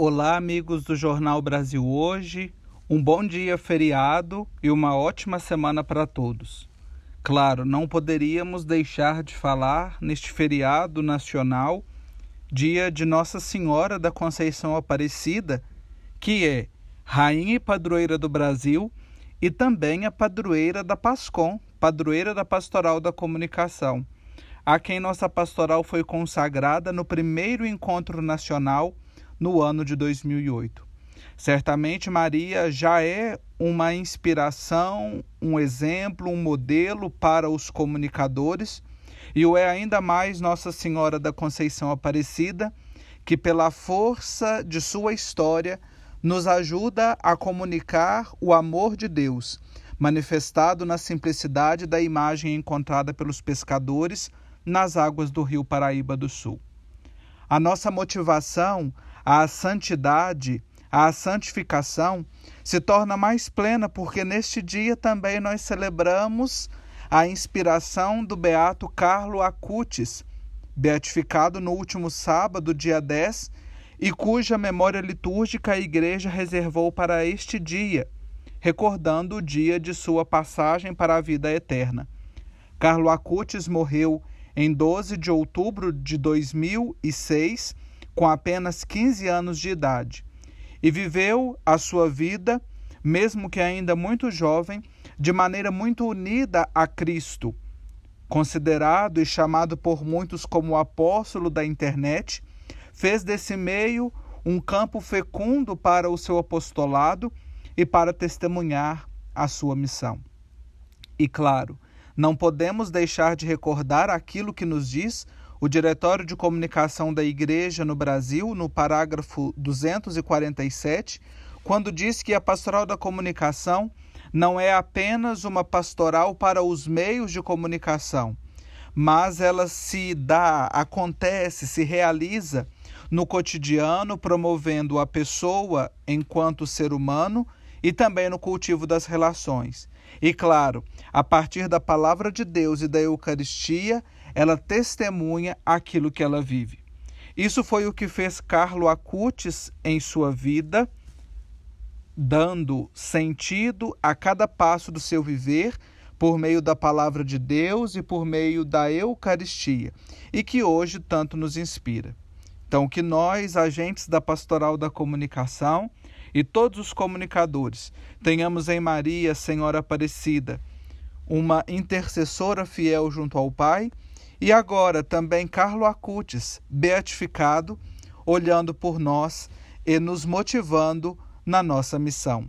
Olá, amigos do Jornal Brasil Hoje. Um bom dia feriado e uma ótima semana para todos. Claro, não poderíamos deixar de falar neste feriado nacional, dia de Nossa Senhora da Conceição Aparecida, que é rainha e padroeira do Brasil e também a padroeira da Pascom, padroeira da Pastoral da Comunicação, a quem nossa pastoral foi consagrada no primeiro encontro nacional no ano de 2008. Certamente Maria já é uma inspiração, um exemplo, um modelo para os comunicadores, e o é ainda mais Nossa Senhora da Conceição Aparecida, que pela força de sua história nos ajuda a comunicar o amor de Deus, manifestado na simplicidade da imagem encontrada pelos pescadores nas águas do rio Paraíba do Sul. A nossa motivação a santidade, a santificação, se torna mais plena porque neste dia também nós celebramos a inspiração do beato Carlo Acutis, beatificado no último sábado, dia 10, e cuja memória litúrgica a Igreja reservou para este dia, recordando o dia de sua passagem para a vida eterna. Carlo Acutis morreu em 12 de outubro de 2006 com apenas 15 anos de idade, e viveu a sua vida, mesmo que ainda muito jovem, de maneira muito unida a Cristo. Considerado e chamado por muitos como o apóstolo da internet, fez desse meio um campo fecundo para o seu apostolado e para testemunhar a sua missão. E claro, não podemos deixar de recordar aquilo que nos diz o Diretório de Comunicação da Igreja no Brasil, no parágrafo 247, quando diz que a pastoral da comunicação não é apenas uma pastoral para os meios de comunicação, mas ela se dá, acontece, se realiza no cotidiano, promovendo a pessoa enquanto ser humano e também no cultivo das relações. E claro, a partir da palavra de Deus e da Eucaristia, ela testemunha aquilo que ela vive. Isso foi o que fez Carlo Acutis em sua vida, dando sentido a cada passo do seu viver por meio da palavra de Deus e por meio da Eucaristia, e que hoje tanto nos inspira. Então, que nós, agentes da Pastoral da Comunicação e todos os comunicadores, tenhamos em Maria, Senhora Aparecida, uma intercessora fiel junto ao Pai e agora também Carlo Acutis, beatificado, olhando por nós e nos motivando na nossa missão.